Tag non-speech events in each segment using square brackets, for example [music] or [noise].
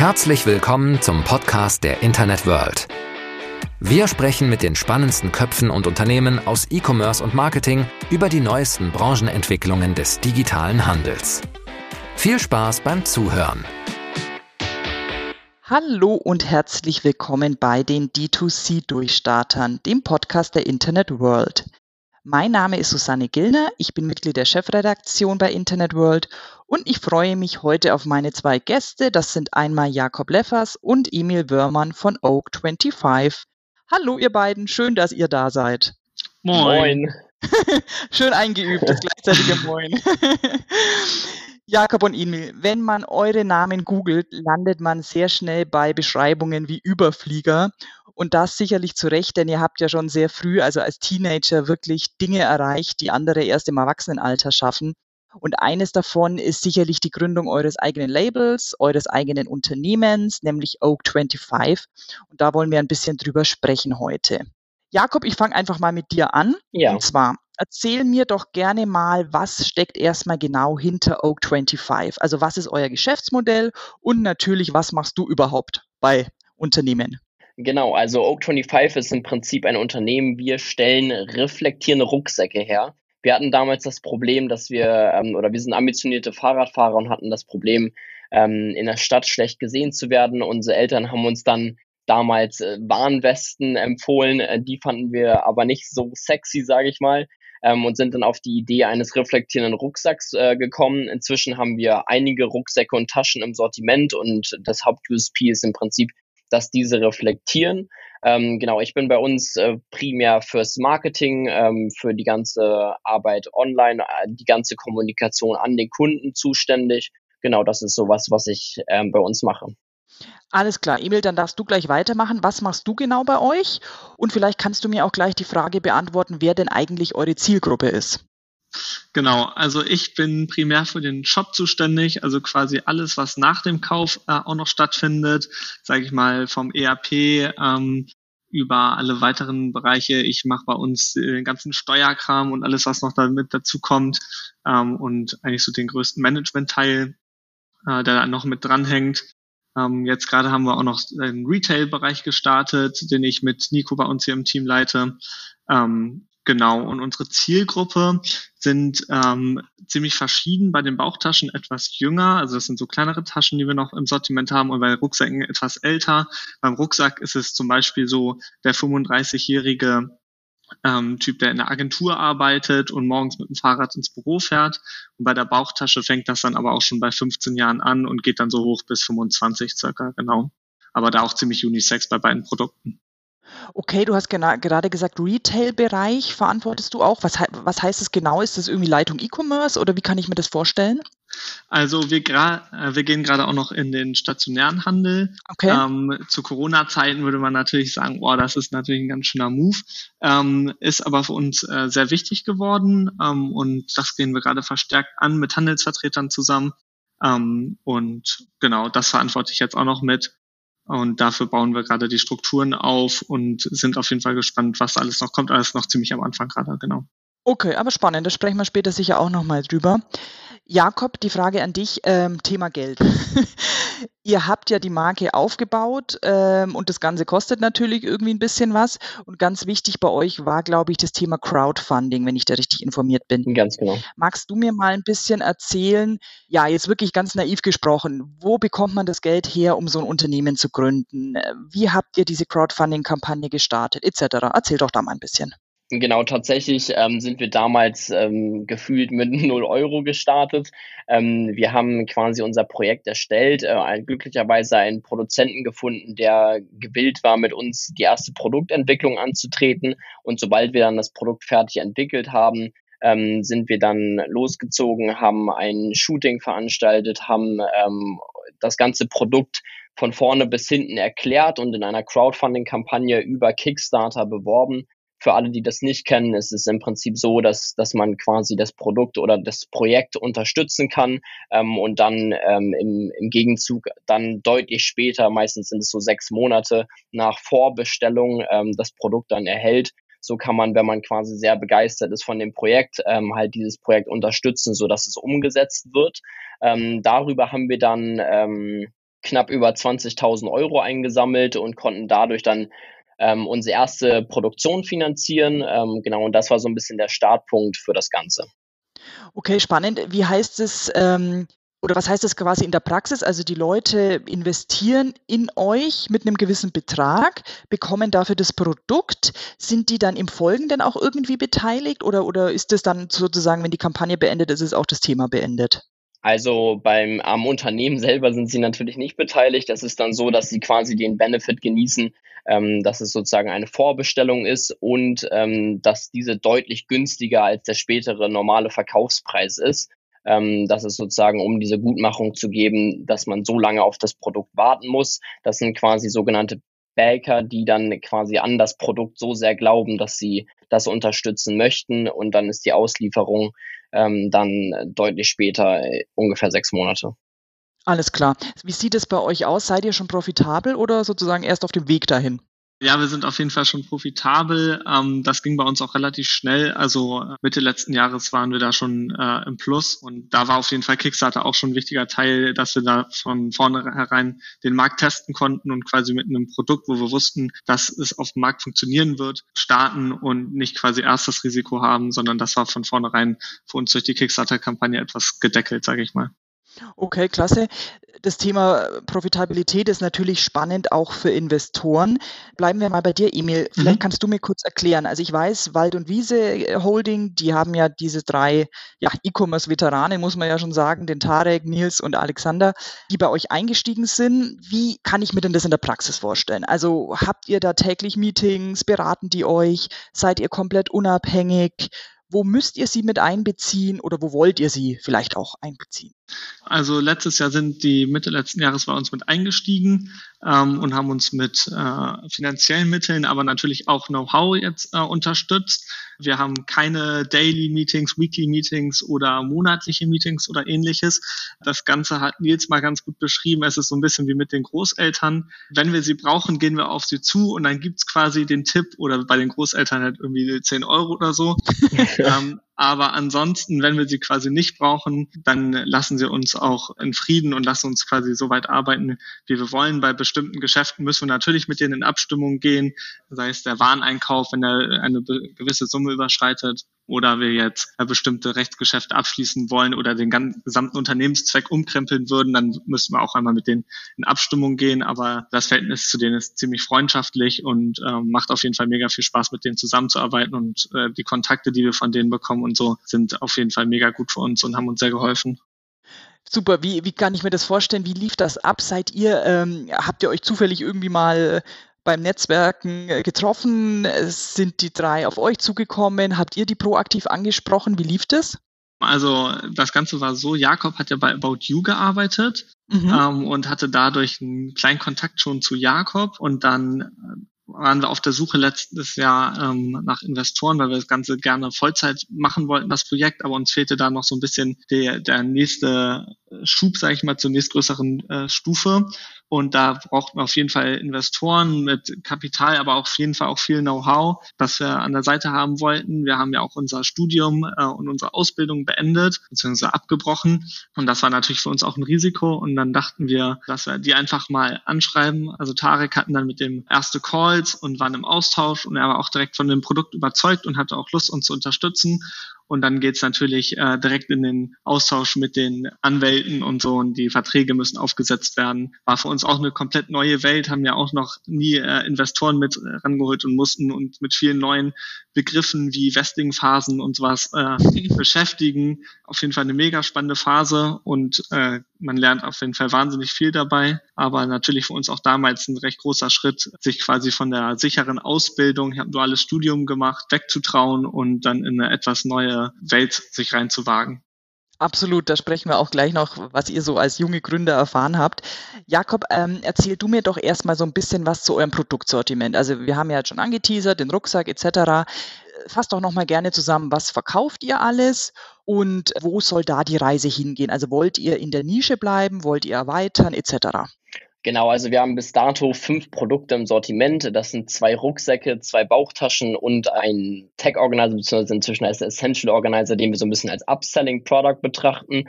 Herzlich willkommen zum Podcast der Internet World. Wir sprechen mit den spannendsten Köpfen und Unternehmen aus E-Commerce und Marketing über die neuesten Branchenentwicklungen des digitalen Handels. Viel Spaß beim Zuhören. Hallo und herzlich willkommen bei den D2C-Durchstartern, dem Podcast der Internet World. Mein Name ist Susanne Gillner, ich bin Mitglied der Chefredaktion bei Internet World und ich freue mich heute auf meine zwei Gäste. Das sind einmal Jakob Leffers und Emil Wörmann von Oak25. Hallo ihr beiden, schön, dass ihr da seid. Moin. [laughs] schön eingeübt, das gleichzeitige Moin. [laughs] Jakob und Emil, wenn man eure Namen googelt, landet man sehr schnell bei Beschreibungen wie Überflieger. Und das sicherlich zu Recht, denn ihr habt ja schon sehr früh, also als Teenager, wirklich Dinge erreicht, die andere erst im Erwachsenenalter schaffen. Und eines davon ist sicherlich die Gründung eures eigenen Labels, eures eigenen Unternehmens, nämlich Oak25. Und da wollen wir ein bisschen drüber sprechen heute. Jakob, ich fange einfach mal mit dir an. Ja. Und zwar, erzähl mir doch gerne mal, was steckt erstmal genau hinter Oak25? Also was ist euer Geschäftsmodell und natürlich, was machst du überhaupt bei Unternehmen? Genau, also Oak25 ist im Prinzip ein Unternehmen. Wir stellen reflektierende Rucksäcke her. Wir hatten damals das Problem, dass wir, ähm, oder wir sind ambitionierte Fahrradfahrer und hatten das Problem, ähm, in der Stadt schlecht gesehen zu werden. Unsere Eltern haben uns dann damals äh, Warnwesten empfohlen. Äh, die fanden wir aber nicht so sexy, sage ich mal ähm, und sind dann auf die Idee eines reflektierenden Rucksacks äh, gekommen. Inzwischen haben wir einige Rucksäcke und Taschen im Sortiment und das Haupt-USP ist im Prinzip, dass diese reflektieren. Ähm, genau, ich bin bei uns äh, primär fürs Marketing, ähm, für die ganze Arbeit online, äh, die ganze Kommunikation an den Kunden zuständig. Genau, das ist sowas, was ich ähm, bei uns mache. Alles klar, Emil, dann darfst du gleich weitermachen. Was machst du genau bei euch? Und vielleicht kannst du mir auch gleich die Frage beantworten, wer denn eigentlich eure Zielgruppe ist. Genau, also ich bin primär für den Shop zuständig, also quasi alles, was nach dem Kauf äh, auch noch stattfindet, sage ich mal vom ERP ähm, über alle weiteren Bereiche. Ich mache bei uns den ganzen Steuerkram und alles, was noch damit dazu kommt ähm, und eigentlich so den größten Management-Teil, äh, der da noch mit dranhängt. Ähm, jetzt gerade haben wir auch noch einen Retail-Bereich gestartet, den ich mit Nico bei uns hier im Team leite. Ähm, genau, und unsere Zielgruppe sind ähm, ziemlich verschieden. Bei den Bauchtaschen etwas jünger, also das sind so kleinere Taschen, die wir noch im Sortiment haben, und bei Rucksäcken etwas älter. Beim Rucksack ist es zum Beispiel so, der 35-jährige ähm, Typ, der in der Agentur arbeitet und morgens mit dem Fahrrad ins Büro fährt. Und bei der Bauchtasche fängt das dann aber auch schon bei 15 Jahren an und geht dann so hoch bis 25 circa, genau. Aber da auch ziemlich unisex bei beiden Produkten. Okay, du hast gerade gesagt, Retail-Bereich verantwortest du auch. Was, was heißt das genau? Ist das irgendwie Leitung E-Commerce oder wie kann ich mir das vorstellen? Also wir, äh, wir gehen gerade auch noch in den stationären Handel. Okay. Ähm, zu Corona-Zeiten würde man natürlich sagen, oh, das ist natürlich ein ganz schöner Move. Ähm, ist aber für uns äh, sehr wichtig geworden ähm, und das gehen wir gerade verstärkt an mit Handelsvertretern zusammen. Ähm, und genau, das verantworte ich jetzt auch noch mit. Und dafür bauen wir gerade die Strukturen auf und sind auf jeden Fall gespannt, was alles noch kommt. Alles noch ziemlich am Anfang gerade, genau. Okay, aber spannend. Da sprechen wir später sicher auch nochmal drüber. Jakob, die Frage an dich, ähm, Thema Geld. [laughs] Ihr habt ja die Marke aufgebaut ähm, und das Ganze kostet natürlich irgendwie ein bisschen was. Und ganz wichtig bei euch war, glaube ich, das Thema Crowdfunding, wenn ich da richtig informiert bin. Ganz genau. Magst du mir mal ein bisschen erzählen, ja, jetzt wirklich ganz naiv gesprochen, wo bekommt man das Geld her, um so ein Unternehmen zu gründen? Wie habt ihr diese Crowdfunding-Kampagne gestartet, etc.? Erzähl doch da mal ein bisschen. Genau, tatsächlich ähm, sind wir damals ähm, gefühlt mit [laughs] 0 Euro gestartet. Ähm, wir haben quasi unser Projekt erstellt, äh, glücklicherweise einen Produzenten gefunden, der gewillt war, mit uns die erste Produktentwicklung anzutreten. Und sobald wir dann das Produkt fertig entwickelt haben, ähm, sind wir dann losgezogen, haben ein Shooting veranstaltet, haben ähm, das ganze Produkt von vorne bis hinten erklärt und in einer Crowdfunding-Kampagne über Kickstarter beworben für alle, die das nicht kennen, ist es im Prinzip so, dass, dass man quasi das Produkt oder das Projekt unterstützen kann ähm, und dann ähm, im, im Gegenzug dann deutlich später, meistens sind es so sechs Monate nach Vorbestellung, ähm, das Produkt dann erhält. So kann man, wenn man quasi sehr begeistert ist von dem Projekt, ähm, halt dieses Projekt unterstützen, so dass es umgesetzt wird. Ähm, darüber haben wir dann ähm, knapp über 20.000 Euro eingesammelt und konnten dadurch dann ähm, unsere erste Produktion finanzieren. Ähm, genau, und das war so ein bisschen der Startpunkt für das Ganze. Okay, spannend. Wie heißt es, ähm, oder was heißt das quasi in der Praxis? Also die Leute investieren in euch mit einem gewissen Betrag, bekommen dafür das Produkt. Sind die dann im Folgenden auch irgendwie beteiligt oder, oder ist das dann sozusagen, wenn die Kampagne beendet ist, ist auch das Thema beendet? Also beim am Unternehmen selber sind sie natürlich nicht beteiligt. Das ist dann so, dass sie quasi den Benefit genießen, ähm, dass es sozusagen eine Vorbestellung ist und ähm, dass diese deutlich günstiger als der spätere normale Verkaufspreis ist. Ähm, das ist sozusagen, um diese Gutmachung zu geben, dass man so lange auf das Produkt warten muss. Das sind quasi sogenannte Baker, die dann quasi an das Produkt so sehr glauben, dass sie das unterstützen möchten und dann ist die Auslieferung ähm, dann deutlich später, äh, ungefähr sechs Monate. Alles klar. Wie sieht es bei euch aus? Seid ihr schon profitabel oder sozusagen erst auf dem Weg dahin? Ja, wir sind auf jeden Fall schon profitabel. Ähm, das ging bei uns auch relativ schnell. Also äh, Mitte letzten Jahres waren wir da schon äh, im Plus und da war auf jeden Fall Kickstarter auch schon ein wichtiger Teil, dass wir da von vornherein den Markt testen konnten und quasi mit einem Produkt, wo wir wussten, dass es auf dem Markt funktionieren wird, starten und nicht quasi erst das Risiko haben, sondern das war von vornherein für uns durch die Kickstarter-Kampagne etwas gedeckelt, sage ich mal. Okay, klasse. Das Thema Profitabilität ist natürlich spannend auch für Investoren. Bleiben wir mal bei dir, Emil. Vielleicht mhm. kannst du mir kurz erklären. Also ich weiß, Wald und Wiese äh, Holding, die haben ja diese drei ja, E-Commerce-Veteranen, muss man ja schon sagen, den Tarek, Nils und Alexander, die bei euch eingestiegen sind. Wie kann ich mir denn das in der Praxis vorstellen? Also habt ihr da täglich Meetings? Beraten die euch? Seid ihr komplett unabhängig? Wo müsst ihr sie mit einbeziehen oder wo wollt ihr sie vielleicht auch einbeziehen? Also letztes Jahr sind die Mitte letzten Jahres bei uns mit eingestiegen ähm, und haben uns mit äh, finanziellen Mitteln, aber natürlich auch Know-how jetzt äh, unterstützt. Wir haben keine Daily Meetings, Weekly Meetings oder monatliche Meetings oder ähnliches. Das Ganze hat Nils mal ganz gut beschrieben. Es ist so ein bisschen wie mit den Großeltern. Wenn wir sie brauchen, gehen wir auf sie zu und dann gibt's quasi den Tipp oder bei den Großeltern halt irgendwie 10 Euro oder so. [laughs] ähm, aber ansonsten, wenn wir sie quasi nicht brauchen, dann lassen sie uns auch in Frieden und lassen uns quasi so weit arbeiten, wie wir wollen. Bei bestimmten Geschäften müssen wir natürlich mit denen in Abstimmung gehen, sei es der Wareneinkauf, wenn er eine gewisse Summe überschreitet oder wir jetzt bestimmte Rechtsgeschäfte abschließen wollen oder den gesamten Unternehmenszweck umkrempeln würden, dann müssen wir auch einmal mit denen in Abstimmung gehen. Aber das Verhältnis zu denen ist ziemlich freundschaftlich und äh, macht auf jeden Fall mega viel Spaß, mit denen zusammenzuarbeiten. Und äh, die Kontakte, die wir von denen bekommen und so, sind auf jeden Fall mega gut für uns und haben uns sehr geholfen. Super, wie, wie kann ich mir das vorstellen? Wie lief das ab? Seid ihr, ähm, habt ihr euch zufällig irgendwie mal beim Netzwerken äh, getroffen? Sind die drei auf euch zugekommen? Habt ihr die proaktiv angesprochen? Wie lief das? Also das Ganze war so, Jakob hat ja bei About You gearbeitet mhm. ähm, und hatte dadurch einen kleinen Kontakt schon zu Jakob und dann äh, waren wir auf der Suche letztes Jahr ähm, nach Investoren, weil wir das Ganze gerne Vollzeit machen wollten, das Projekt, aber uns fehlte da noch so ein bisschen der, der nächste Schub, sage ich mal, zur nächstgrößeren äh, Stufe. Und da brauchten wir auf jeden Fall Investoren mit Kapital, aber auch auf jeden Fall auch viel Know-how, was wir an der Seite haben wollten. Wir haben ja auch unser Studium äh, und unsere Ausbildung beendet, beziehungsweise abgebrochen. Und das war natürlich für uns auch ein Risiko. Und dann dachten wir, dass wir die einfach mal anschreiben. Also Tarek hatten dann mit dem erste Calls und waren im Austausch und er war auch direkt von dem Produkt überzeugt und hatte auch Lust, uns zu unterstützen. Und dann geht's natürlich äh, direkt in den Austausch mit den Anwälten und so und die Verträge müssen aufgesetzt werden. War für uns auch eine komplett neue Welt, haben ja auch noch nie äh, Investoren mit rangeholt und mussten uns mit vielen neuen Begriffen wie Vesting-Phasen und sowas äh, [laughs] beschäftigen. Auf jeden Fall eine mega spannende Phase und äh, man lernt auf jeden Fall wahnsinnig viel dabei. Aber natürlich für uns auch damals ein recht großer Schritt, sich quasi von der sicheren Ausbildung, ich habe ein duales Studium gemacht, wegzutrauen und dann in eine etwas neue Welt sich reinzuwagen. Absolut, da sprechen wir auch gleich noch, was ihr so als junge Gründer erfahren habt. Jakob, ähm, erzähl du mir doch erstmal so ein bisschen was zu eurem Produktsortiment. Also wir haben ja schon angeteasert, den Rucksack etc. Fasst doch nochmal gerne zusammen, was verkauft ihr alles und wo soll da die Reise hingehen? Also wollt ihr in der Nische bleiben, wollt ihr erweitern etc.? Genau, also wir haben bis dato fünf Produkte im Sortiment. Das sind zwei Rucksäcke, zwei Bauchtaschen und ein Tech Organizer, beziehungsweise inzwischen als Essential Organizer, den wir so ein bisschen als Upselling Product betrachten.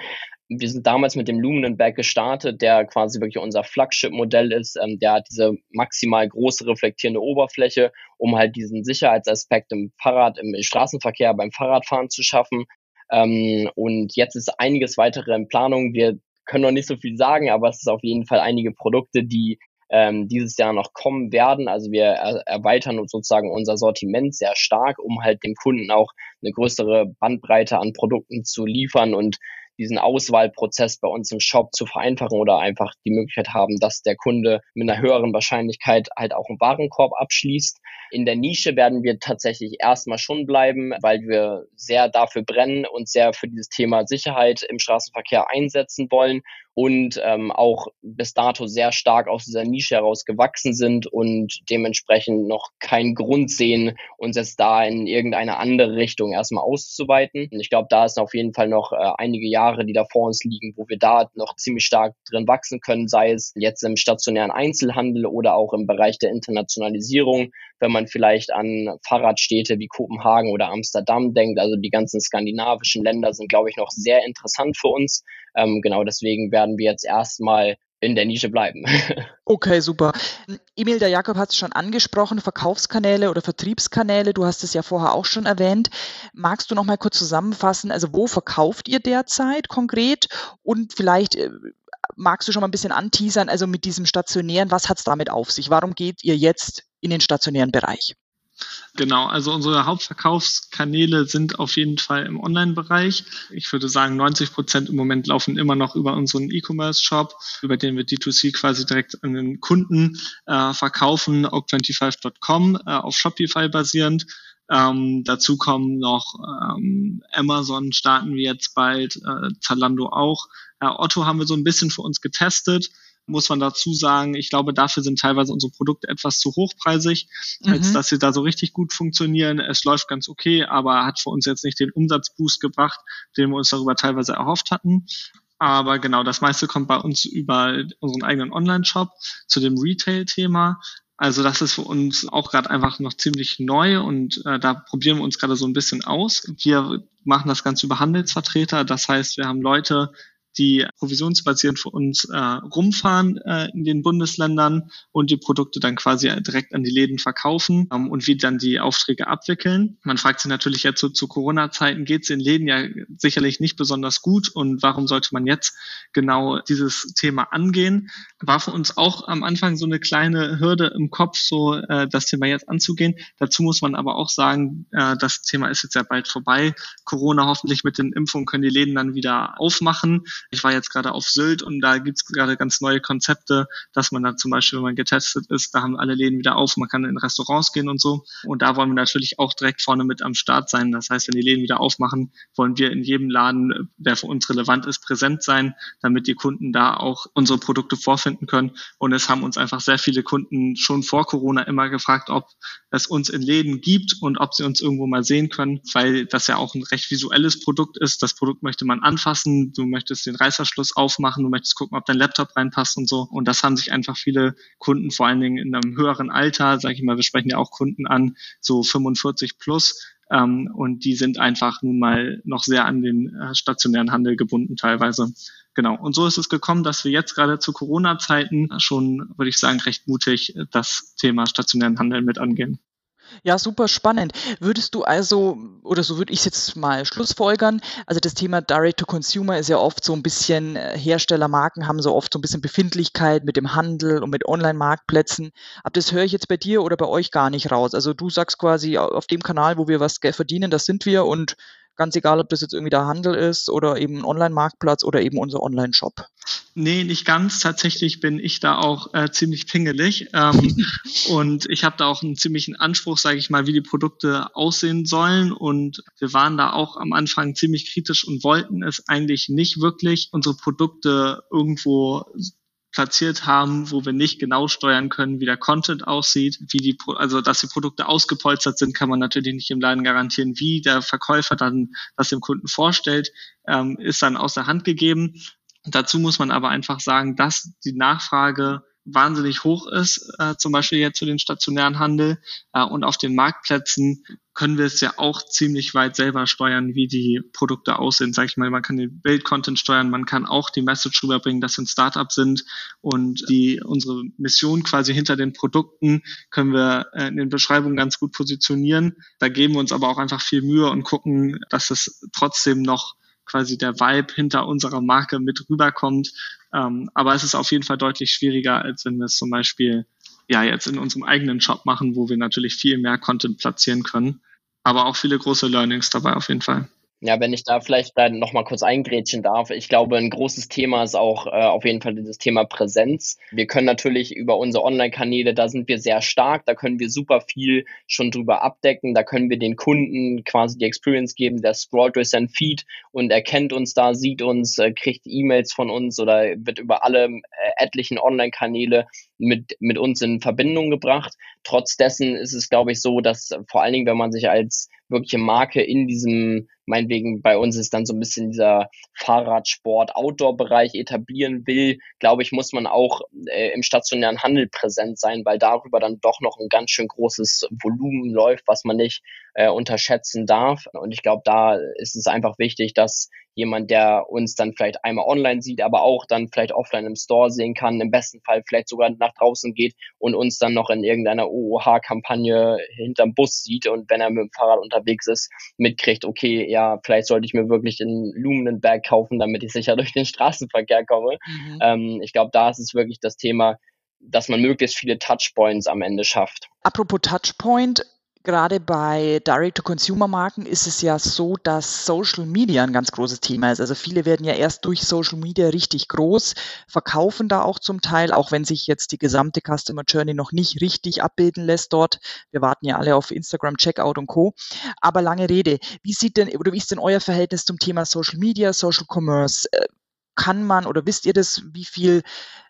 Wir sind damals mit dem Luminen Bag gestartet, der quasi wirklich unser Flagship-Modell ist. Ähm, der hat diese maximal große reflektierende Oberfläche, um halt diesen Sicherheitsaspekt im Fahrrad, im Straßenverkehr, beim Fahrradfahren zu schaffen. Ähm, und jetzt ist einiges weitere in Planung. Wir können noch nicht so viel sagen, aber es ist auf jeden Fall einige Produkte, die ähm, dieses Jahr noch kommen werden. Also wir er erweitern sozusagen unser Sortiment sehr stark, um halt dem Kunden auch eine größere Bandbreite an Produkten zu liefern und diesen Auswahlprozess bei uns im Shop zu vereinfachen oder einfach die Möglichkeit haben, dass der Kunde mit einer höheren Wahrscheinlichkeit halt auch einen Warenkorb abschließt. In der Nische werden wir tatsächlich erstmal schon bleiben, weil wir sehr dafür brennen und sehr für dieses Thema Sicherheit im Straßenverkehr einsetzen wollen und ähm, auch bis dato sehr stark aus dieser Nische heraus gewachsen sind und dementsprechend noch keinen Grund sehen, uns jetzt da in irgendeine andere Richtung erstmal auszuweiten. Und ich glaube, da ist auf jeden Fall noch äh, einige Jahre, die da vor uns liegen, wo wir da noch ziemlich stark drin wachsen können, sei es jetzt im stationären Einzelhandel oder auch im Bereich der Internationalisierung, wenn man vielleicht an Fahrradstädte wie Kopenhagen oder Amsterdam denkt. Also die ganzen skandinavischen Länder sind, glaube ich, noch sehr interessant für uns. Ähm, genau deswegen werden wir jetzt erstmal in der Nische bleiben. [laughs] Okay, super. Emil, der Jakob hat es schon angesprochen, Verkaufskanäle oder Vertriebskanäle, du hast es ja vorher auch schon erwähnt. Magst du noch mal kurz zusammenfassen, also wo verkauft ihr derzeit konkret und vielleicht äh, magst du schon mal ein bisschen anteasern, also mit diesem stationären, was hat es damit auf sich? Warum geht ihr jetzt in den stationären Bereich? Genau, also unsere Hauptverkaufskanäle sind auf jeden Fall im Online-Bereich. Ich würde sagen, 90 Prozent im Moment laufen immer noch über unseren E-Commerce-Shop, über den wir D2C quasi direkt an den Kunden äh, verkaufen, oak25.com äh, auf Shopify basierend. Ähm, dazu kommen noch ähm, Amazon starten wir jetzt bald, äh, Zalando auch. Otto haben wir so ein bisschen für uns getestet muss man dazu sagen, ich glaube, dafür sind teilweise unsere Produkte etwas zu hochpreisig, mhm. als dass sie da so richtig gut funktionieren. Es läuft ganz okay, aber hat für uns jetzt nicht den Umsatzboost gebracht, den wir uns darüber teilweise erhofft hatten. Aber genau, das meiste kommt bei uns über unseren eigenen Online-Shop zu dem Retail-Thema. Also das ist für uns auch gerade einfach noch ziemlich neu und äh, da probieren wir uns gerade so ein bisschen aus. Wir machen das Ganze über Handelsvertreter. Das heißt, wir haben Leute, die provisionsbasierend für uns äh, rumfahren äh, in den Bundesländern und die Produkte dann quasi direkt an die Läden verkaufen ähm, und wie dann die Aufträge abwickeln. Man fragt sich natürlich jetzt so zu Corona-Zeiten, geht es den Läden ja sicherlich nicht besonders gut und warum sollte man jetzt genau dieses Thema angehen? War für uns auch am Anfang so eine kleine Hürde im Kopf, so äh, das Thema jetzt anzugehen. Dazu muss man aber auch sagen, äh, das Thema ist jetzt ja bald vorbei. Corona hoffentlich mit den Impfungen können die Läden dann wieder aufmachen. Ich war jetzt gerade auf Sylt und da gibt's gerade ganz neue Konzepte, dass man da zum Beispiel, wenn man getestet ist, da haben alle Läden wieder auf, man kann in Restaurants gehen und so. Und da wollen wir natürlich auch direkt vorne mit am Start sein. Das heißt, wenn die Läden wieder aufmachen, wollen wir in jedem Laden, der für uns relevant ist, präsent sein, damit die Kunden da auch unsere Produkte vorfinden können. Und es haben uns einfach sehr viele Kunden schon vor Corona immer gefragt, ob es uns in Läden gibt und ob sie uns irgendwo mal sehen können, weil das ja auch ein recht visuelles Produkt ist. Das Produkt möchte man anfassen, du möchtest den Reißverschluss aufmachen, du möchtest gucken, ob dein Laptop reinpasst und so. Und das haben sich einfach viele Kunden, vor allen Dingen in einem höheren Alter, sage ich mal, wir sprechen ja auch Kunden an, so 45 plus, ähm, und die sind einfach nun mal noch sehr an den äh, stationären Handel gebunden teilweise. Genau. Und so ist es gekommen, dass wir jetzt gerade zu Corona-Zeiten schon, würde ich sagen, recht mutig das Thema stationären Handel mit angehen. Ja, super spannend. Würdest du also, oder so würde ich jetzt mal schlussfolgern, also das Thema Direct to Consumer ist ja oft so ein bisschen, äh, Herstellermarken haben so oft so ein bisschen Befindlichkeit mit dem Handel und mit Online-Marktplätzen. Aber das höre ich jetzt bei dir oder bei euch gar nicht raus. Also du sagst quasi, auf dem Kanal, wo wir was verdienen, das sind wir und Ganz egal, ob das jetzt irgendwie der Handel ist oder eben ein Online-Marktplatz oder eben unser Online-Shop. Nee, nicht ganz. Tatsächlich bin ich da auch äh, ziemlich pingelig. Ähm, [laughs] und ich habe da auch einen ziemlichen Anspruch, sage ich mal, wie die Produkte aussehen sollen. Und wir waren da auch am Anfang ziemlich kritisch und wollten es eigentlich nicht wirklich, unsere Produkte irgendwo platziert haben, wo wir nicht genau steuern können, wie der Content aussieht, wie die, also dass die Produkte ausgepolstert sind, kann man natürlich nicht im Laden garantieren. Wie der Verkäufer dann das dem Kunden vorstellt, ähm, ist dann aus der Hand gegeben. Dazu muss man aber einfach sagen, dass die Nachfrage wahnsinnig hoch ist, äh, zum Beispiel jetzt für den stationären Handel. Äh, und auf den Marktplätzen können wir es ja auch ziemlich weit selber steuern, wie die Produkte aussehen. Sag ich mal, man kann den Bildcontent steuern, man kann auch die Message rüberbringen, dass wir ein Startup sind und die unsere Mission quasi hinter den Produkten können wir äh, in den Beschreibungen ganz gut positionieren. Da geben wir uns aber auch einfach viel Mühe und gucken, dass es trotzdem noch quasi der Vibe hinter unserer Marke mit rüberkommt. Ähm, aber es ist auf jeden Fall deutlich schwieriger, als wenn wir es zum Beispiel ja jetzt in unserem eigenen Shop machen, wo wir natürlich viel mehr Content platzieren können. Aber auch viele große Learnings dabei auf jeden Fall. Ja, wenn ich da vielleicht dann nochmal kurz eingrätschen darf. Ich glaube, ein großes Thema ist auch äh, auf jeden Fall dieses Thema Präsenz. Wir können natürlich über unsere Online-Kanäle, da sind wir sehr stark, da können wir super viel schon drüber abdecken, da können wir den Kunden quasi die Experience geben, der scrollt durch sein Feed und erkennt uns da, sieht uns, äh, kriegt E-Mails von uns oder wird über alle äh, etlichen Online-Kanäle mit, mit uns in Verbindung gebracht. Trotz dessen ist es, glaube ich, so, dass vor allen Dingen, wenn man sich als wirkliche Marke in diesem, meinetwegen bei uns ist dann so ein bisschen dieser Fahrradsport, Outdoor-Bereich etablieren will, glaube ich, muss man auch äh, im stationären Handel präsent sein, weil darüber dann doch noch ein ganz schön großes Volumen läuft, was man nicht äh, unterschätzen darf. Und ich glaube, da ist es einfach wichtig, dass jemand, der uns dann vielleicht einmal online sieht, aber auch dann vielleicht offline im Store sehen kann, im besten Fall vielleicht sogar nach draußen geht und uns dann noch in irgendeiner OOH-Kampagne hinterm Bus sieht und wenn er mit dem Fahrrad unterwegs ist, mitkriegt, okay, ja, vielleicht sollte ich mir wirklich einen Lumenenberg kaufen, damit ich sicher [laughs] durch den Straßenverkehr komme. Mhm. Ähm, ich glaube, da ist es wirklich das Thema, dass man möglichst viele Touchpoints am Ende schafft. Apropos Touchpoint, Gerade bei Direct-to-Consumer-Marken ist es ja so, dass Social Media ein ganz großes Thema ist. Also viele werden ja erst durch Social Media richtig groß, verkaufen da auch zum Teil, auch wenn sich jetzt die gesamte Customer Journey noch nicht richtig abbilden lässt dort. Wir warten ja alle auf Instagram, Checkout und Co. Aber lange Rede. Wie sieht denn oder wie ist denn euer Verhältnis zum Thema Social Media, Social Commerce? Äh, kann man oder wisst ihr das, wie viel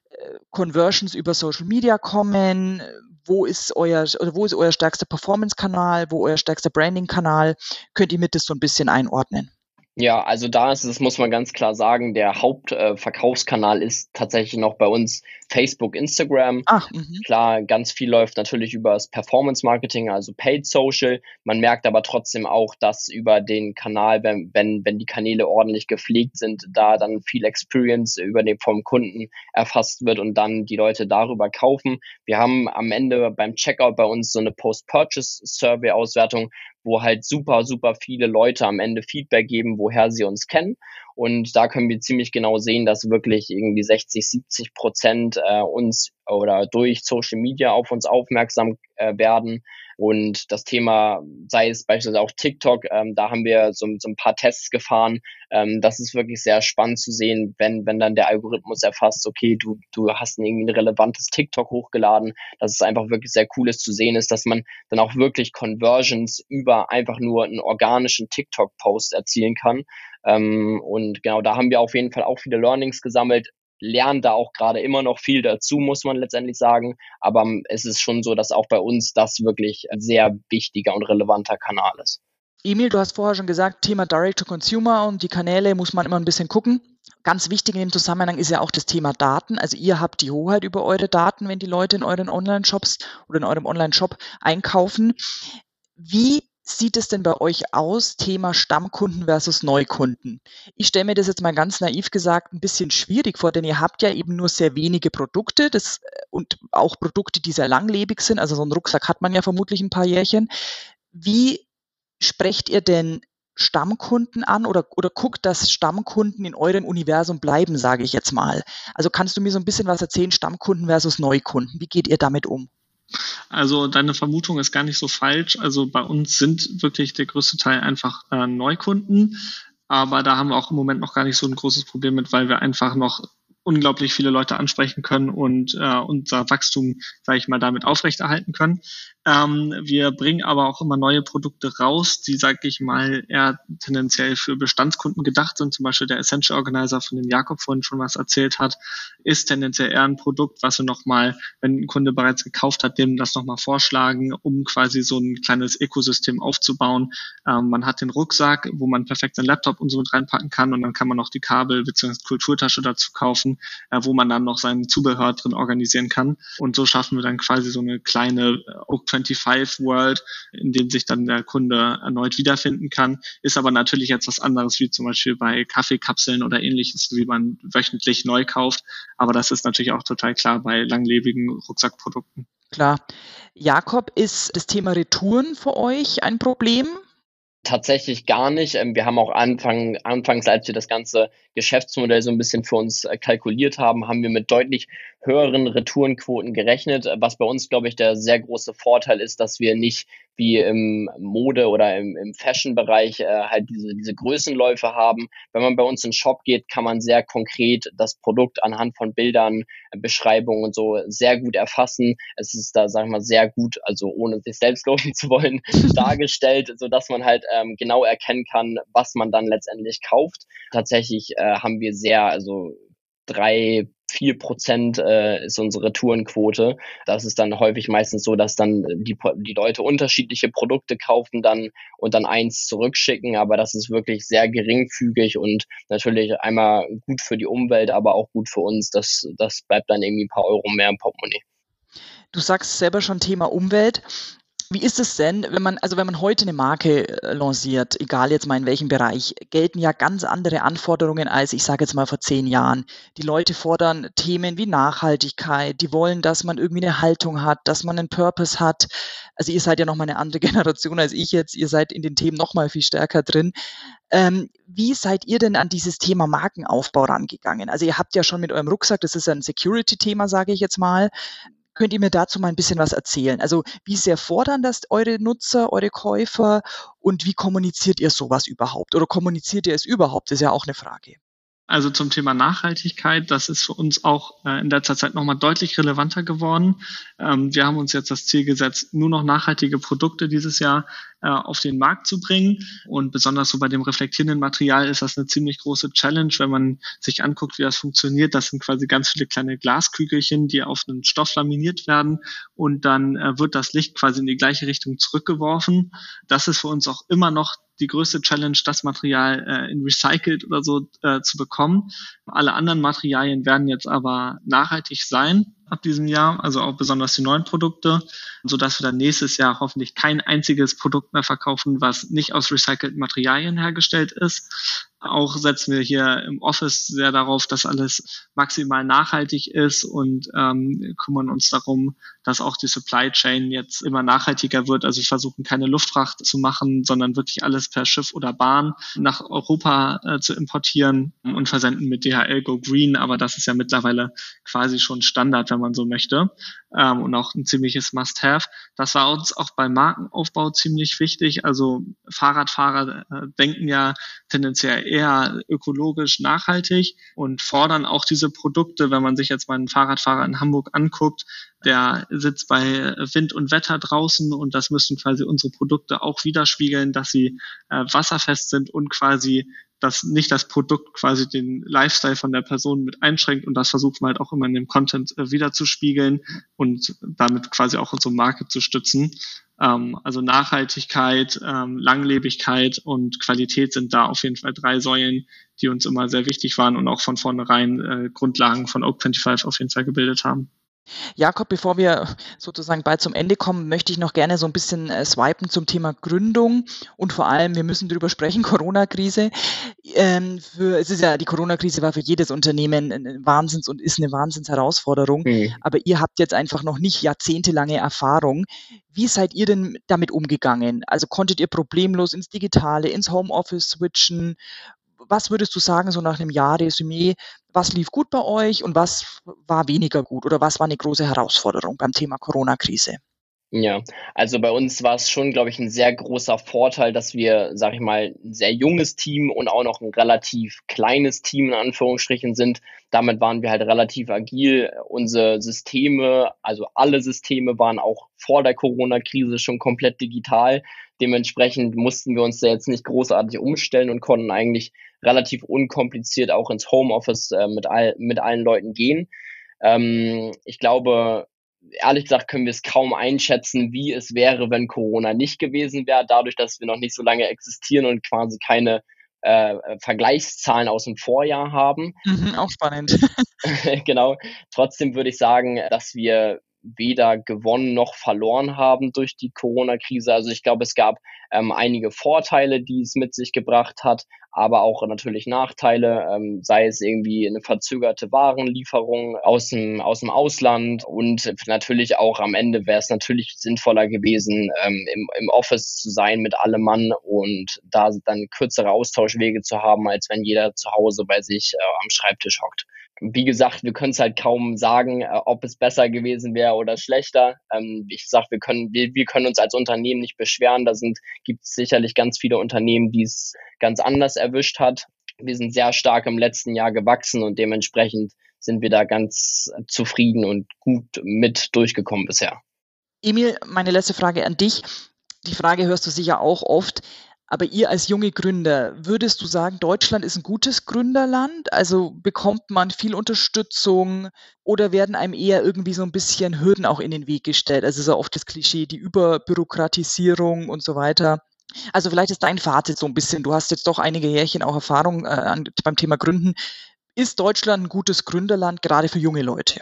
äh, Conversions über Social Media kommen? Wo ist euer, oder wo ist euer stärkster Performance-Kanal, wo euer stärkster Branding-Kanal? Könnt ihr mir das so ein bisschen einordnen? Ja, also da ist es, muss man ganz klar sagen, der Hauptverkaufskanal äh, ist tatsächlich noch bei uns Facebook, Instagram. Ach, mhm. klar, ganz viel läuft natürlich über das Performance Marketing, also Paid Social. Man merkt aber trotzdem auch, dass über den Kanal, wenn, wenn, wenn die Kanäle ordentlich gepflegt sind, da dann viel Experience über den vom Kunden erfasst wird und dann die Leute darüber kaufen. Wir haben am Ende beim Checkout bei uns so eine Post-Purchase-Survey-Auswertung, wo halt super, super viele Leute am Ende Feedback geben, woher sie uns kennen. Und da können wir ziemlich genau sehen, dass wirklich irgendwie 60, 70 Prozent äh, uns oder durch Social Media auf uns aufmerksam äh, werden. Und das Thema, sei es beispielsweise auch TikTok, ähm, da haben wir so, so ein paar Tests gefahren. Ähm, das ist wirklich sehr spannend zu sehen, wenn, wenn dann der Algorithmus erfasst, okay, du, du hast ein, irgendwie ein relevantes TikTok hochgeladen, dass es einfach wirklich sehr cool ist zu sehen ist, dass man dann auch wirklich Conversions über einfach nur einen organischen TikTok-Post erzielen kann. Ähm, und genau da haben wir auf jeden Fall auch viele Learnings gesammelt lernen da auch gerade immer noch viel dazu, muss man letztendlich sagen. Aber es ist schon so, dass auch bei uns das wirklich ein sehr wichtiger und relevanter Kanal ist. Emil, du hast vorher schon gesagt, Thema Direct-to-Consumer und die Kanäle muss man immer ein bisschen gucken. Ganz wichtig in dem Zusammenhang ist ja auch das Thema Daten. Also ihr habt die Hoheit über eure Daten, wenn die Leute in euren Online-Shops oder in eurem Online-Shop einkaufen. Wie sieht es denn bei euch aus, Thema Stammkunden versus Neukunden? Ich stelle mir das jetzt mal ganz naiv gesagt ein bisschen schwierig vor, denn ihr habt ja eben nur sehr wenige Produkte das, und auch Produkte, die sehr langlebig sind. Also so einen Rucksack hat man ja vermutlich ein paar Jährchen. Wie sprecht ihr denn Stammkunden an oder, oder guckt, dass Stammkunden in eurem Universum bleiben, sage ich jetzt mal. Also kannst du mir so ein bisschen was erzählen, Stammkunden versus Neukunden? Wie geht ihr damit um? Also deine Vermutung ist gar nicht so falsch. Also bei uns sind wirklich der größte Teil einfach äh, Neukunden. Aber da haben wir auch im Moment noch gar nicht so ein großes Problem mit, weil wir einfach noch unglaublich viele Leute ansprechen können und äh, unser Wachstum, sage ich mal, damit aufrechterhalten können. Ähm, wir bringen aber auch immer neue Produkte raus, die, sage ich mal, eher tendenziell für Bestandskunden gedacht sind. Zum Beispiel der Essential Organizer, von dem Jakob vorhin schon was erzählt hat, ist tendenziell eher ein Produkt, was wir nochmal, wenn ein Kunde bereits gekauft hat, dem das nochmal vorschlagen, um quasi so ein kleines Ökosystem aufzubauen. Ähm, man hat den Rucksack, wo man perfekt seinen Laptop und so mit reinpacken kann und dann kann man noch die Kabel bzw. Kulturtasche dazu kaufen, äh, wo man dann noch sein Zubehör drin organisieren kann. Und so schaffen wir dann quasi so eine kleine äh, Oak 25 World, in dem sich dann der Kunde erneut wiederfinden kann. Ist aber natürlich jetzt was anderes wie zum Beispiel bei Kaffeekapseln oder ähnliches, wie man wöchentlich neu kauft. Aber das ist natürlich auch total klar bei langlebigen Rucksackprodukten. Klar. Jakob, ist das Thema Retouren für euch ein Problem? Tatsächlich gar nicht. Ähm, wir haben auch Anfang, anfangs, als wir das ganze Geschäftsmodell so ein bisschen für uns äh, kalkuliert haben, haben wir mit deutlich höheren Retourenquoten gerechnet, was bei uns, glaube ich, der sehr große Vorteil ist, dass wir nicht wie im Mode- oder im, im Fashion-Bereich äh, halt diese, diese Größenläufe haben. Wenn man bei uns in den Shop geht, kann man sehr konkret das Produkt anhand von Bildern, äh, Beschreibungen und so sehr gut erfassen. Es ist da, sagen wir mal, sehr gut, also ohne sich selbst [laughs] loben zu wollen, [laughs] dargestellt, so dass man halt ähm, genau erkennen kann, was man dann letztendlich kauft. Tatsächlich äh, haben wir sehr, also drei, vier Prozent äh, ist unsere Tourenquote. Das ist dann häufig meistens so, dass dann die, die Leute unterschiedliche Produkte kaufen dann und dann eins zurückschicken, aber das ist wirklich sehr geringfügig und natürlich einmal gut für die Umwelt, aber auch gut für uns. Das, das bleibt dann irgendwie ein paar Euro mehr im Portemonnaie. Du sagst selber schon Thema Umwelt. Wie ist es denn, wenn man, also wenn man heute eine Marke äh, lanciert, egal jetzt mal in welchem Bereich, gelten ja ganz andere Anforderungen als, ich sage jetzt mal vor zehn Jahren. Die Leute fordern Themen wie Nachhaltigkeit, die wollen, dass man irgendwie eine Haltung hat, dass man einen Purpose hat. Also ihr seid ja nochmal eine andere [laughs] Generation als ich jetzt, ihr seid in den Themen nochmal viel stärker drin. Ähm, wie seid ihr denn an dieses Thema Markenaufbau rangegangen? Also ihr habt ja schon mit eurem Rucksack, das ist ein Security-Thema, sage ich jetzt mal, Könnt ihr mir dazu mal ein bisschen was erzählen? Also wie sehr fordern das eure Nutzer, eure Käufer und wie kommuniziert ihr sowas überhaupt? Oder kommuniziert ihr es überhaupt? Das ist ja auch eine Frage. Also zum Thema Nachhaltigkeit, das ist für uns auch äh, in letzter Zeit nochmal deutlich relevanter geworden. Ähm, wir haben uns jetzt das Ziel gesetzt, nur noch nachhaltige Produkte dieses Jahr äh, auf den Markt zu bringen. Und besonders so bei dem reflektierenden Material ist das eine ziemlich große Challenge, wenn man sich anguckt, wie das funktioniert. Das sind quasi ganz viele kleine Glaskügelchen, die auf einen Stoff laminiert werden und dann äh, wird das Licht quasi in die gleiche Richtung zurückgeworfen. Das ist für uns auch immer noch die größte Challenge, das Material äh, in recycelt oder so äh, zu bekommen. Alle anderen Materialien werden jetzt aber nachhaltig sein ab diesem Jahr, also auch besonders die neuen Produkte, so dass wir dann nächstes Jahr hoffentlich kein einziges Produkt mehr verkaufen, was nicht aus recycelten Materialien hergestellt ist. Auch setzen wir hier im Office sehr darauf, dass alles maximal nachhaltig ist und ähm, kümmern uns darum, dass auch die Supply Chain jetzt immer nachhaltiger wird. Also wir versuchen keine Luftfracht zu machen, sondern wirklich alles per Schiff oder Bahn nach Europa äh, zu importieren und versenden mit DHL Go Green. Aber das ist ja mittlerweile quasi schon Standard, wenn man so möchte ähm, und auch ein ziemliches Must-Have. Das war uns auch beim Markenaufbau ziemlich wichtig. Also Fahrradfahrer äh, denken ja tendenziell eher ökologisch nachhaltig und fordern auch diese Produkte, wenn man sich jetzt mal einen Fahrradfahrer in Hamburg anguckt, der sitzt bei Wind und Wetter draußen und das müssen quasi unsere Produkte auch widerspiegeln, dass sie äh, wasserfest sind und quasi dass nicht das Produkt quasi den Lifestyle von der Person mit einschränkt und das versuchen wir halt auch immer in dem Content äh, wiederzuspiegeln und damit quasi auch unsere Marke zu stützen. Ähm, also Nachhaltigkeit, ähm, Langlebigkeit und Qualität sind da auf jeden Fall drei Säulen, die uns immer sehr wichtig waren und auch von vornherein äh, Grundlagen von Oak 25 auf jeden Fall gebildet haben. Jakob, bevor wir sozusagen bald zum Ende kommen, möchte ich noch gerne so ein bisschen äh, swipen zum Thema Gründung und vor allem, wir müssen darüber sprechen, [laughs] Corona-Krise. Ähm, für, es ist ja, die Corona-Krise war für jedes Unternehmen eine Wahnsinns- und ist eine Wahnsinnsherausforderung. Mhm. Aber ihr habt jetzt einfach noch nicht jahrzehntelange Erfahrung. Wie seid ihr denn damit umgegangen? Also konntet ihr problemlos ins Digitale, ins Homeoffice switchen? Was würdest du sagen, so nach einem Jahr Resümee, was lief gut bei euch und was war weniger gut oder was war eine große Herausforderung beim Thema Corona-Krise? Ja, also bei uns war es schon, glaube ich, ein sehr großer Vorteil, dass wir, sag ich mal, ein sehr junges Team und auch noch ein relativ kleines Team in Anführungsstrichen sind. Damit waren wir halt relativ agil. Unsere Systeme, also alle Systeme waren auch vor der Corona-Krise schon komplett digital. Dementsprechend mussten wir uns da jetzt nicht großartig umstellen und konnten eigentlich relativ unkompliziert auch ins Homeoffice äh, mit, all, mit allen Leuten gehen. Ähm, ich glaube, ehrlich gesagt können wir es kaum einschätzen, wie es wäre, wenn Corona nicht gewesen wäre, dadurch, dass wir noch nicht so lange existieren und quasi keine äh, Vergleichszahlen aus dem Vorjahr haben. Mhm, auch spannend. [laughs] genau. Trotzdem würde ich sagen, dass wir weder gewonnen noch verloren haben durch die Corona-Krise. Also ich glaube, es gab ähm, einige Vorteile, die es mit sich gebracht hat, aber auch natürlich Nachteile, ähm, sei es irgendwie eine verzögerte Warenlieferung aus dem, aus dem Ausland und natürlich auch am Ende wäre es natürlich sinnvoller gewesen, ähm, im, im Office zu sein mit allem Mann und da dann kürzere Austauschwege zu haben, als wenn jeder zu Hause bei sich äh, am Schreibtisch hockt wie gesagt, wir können es halt kaum sagen, äh, ob es besser gewesen wäre oder schlechter. Ähm, ich sag, wir können, wir, wir können uns als Unternehmen nicht beschweren. Da gibt es sicherlich ganz viele Unternehmen, die es ganz anders erwischt hat. Wir sind sehr stark im letzten Jahr gewachsen und dementsprechend sind wir da ganz zufrieden und gut mit durchgekommen bisher. Emil, meine letzte Frage an dich. Die Frage hörst du sicher auch oft. Aber ihr als junge Gründer, würdest du sagen, Deutschland ist ein gutes Gründerland? Also bekommt man viel Unterstützung oder werden einem eher irgendwie so ein bisschen Hürden auch in den Weg gestellt? Also so oft das Klischee, die Überbürokratisierung und so weiter. Also vielleicht ist dein Fazit so ein bisschen, du hast jetzt doch einige Jährchen auch Erfahrung äh, beim Thema Gründen. Ist Deutschland ein gutes Gründerland, gerade für junge Leute?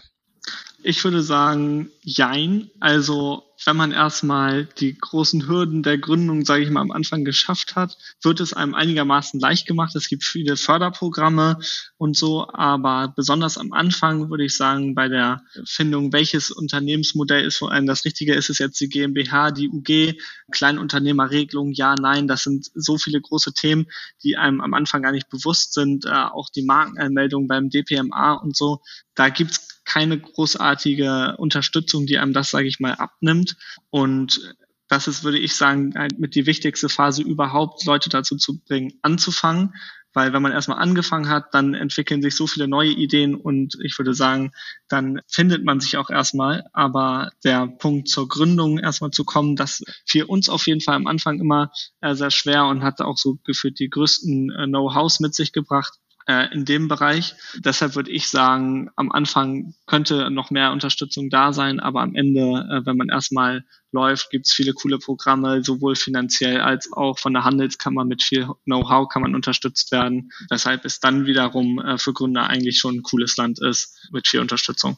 Ich würde sagen, jein. Also wenn man erstmal die großen Hürden der Gründung, sage ich mal, am Anfang geschafft hat, wird es einem einigermaßen leicht gemacht. Es gibt viele Förderprogramme und so, aber besonders am Anfang würde ich sagen, bei der Findung, welches Unternehmensmodell ist vor allem das Richtige, ist es jetzt die GmbH, die UG, Kleinunternehmerregelung, ja, nein, das sind so viele große Themen, die einem am Anfang gar nicht bewusst sind, äh, auch die Markenanmeldung beim DPMA und so. Da gibt's keine großartige Unterstützung, die einem das, sage ich mal, abnimmt. Und das ist, würde ich sagen, halt mit die wichtigste Phase überhaupt, Leute dazu zu bringen, anzufangen. Weil wenn man erstmal angefangen hat, dann entwickeln sich so viele neue Ideen und ich würde sagen, dann findet man sich auch erstmal. Aber der Punkt zur Gründung erstmal zu kommen, das für uns auf jeden Fall am Anfang immer äh, sehr schwer und hat auch so gefühlt die größten äh, Know-hows mit sich gebracht äh, in dem Bereich. Deshalb würde ich sagen, am Anfang könnte noch mehr Unterstützung da sein, aber am Ende, äh, wenn man erstmal läuft, gibt es viele coole Programme, sowohl finanziell als auch von der Handelskammer mit viel Know-how kann man unterstützt werden. Weshalb es dann wiederum äh, für Gründer eigentlich schon ein cooles Land ist mit viel Unterstützung.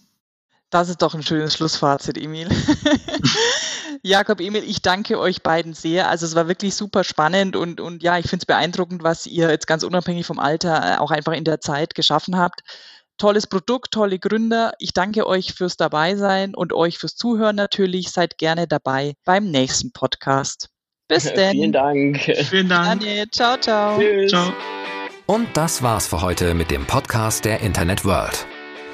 Das ist doch ein schönes Schlussfazit, Emil. [laughs] Jakob, Emil, ich danke euch beiden sehr. Also es war wirklich super spannend und, und ja, ich finde es beeindruckend, was ihr jetzt ganz unabhängig vom Alter äh, auch einfach in der Zeit geschaffen habt. Tolles Produkt, tolle Gründer. Ich danke euch fürs Dabeisein und euch fürs Zuhören natürlich. Seid gerne dabei beim nächsten Podcast. Bis [laughs] denn. Vielen Dank. Vielen Dank. Gerne. Ciao, ciao. Tschüss. Ciao. Und das war's für heute mit dem Podcast der Internet World.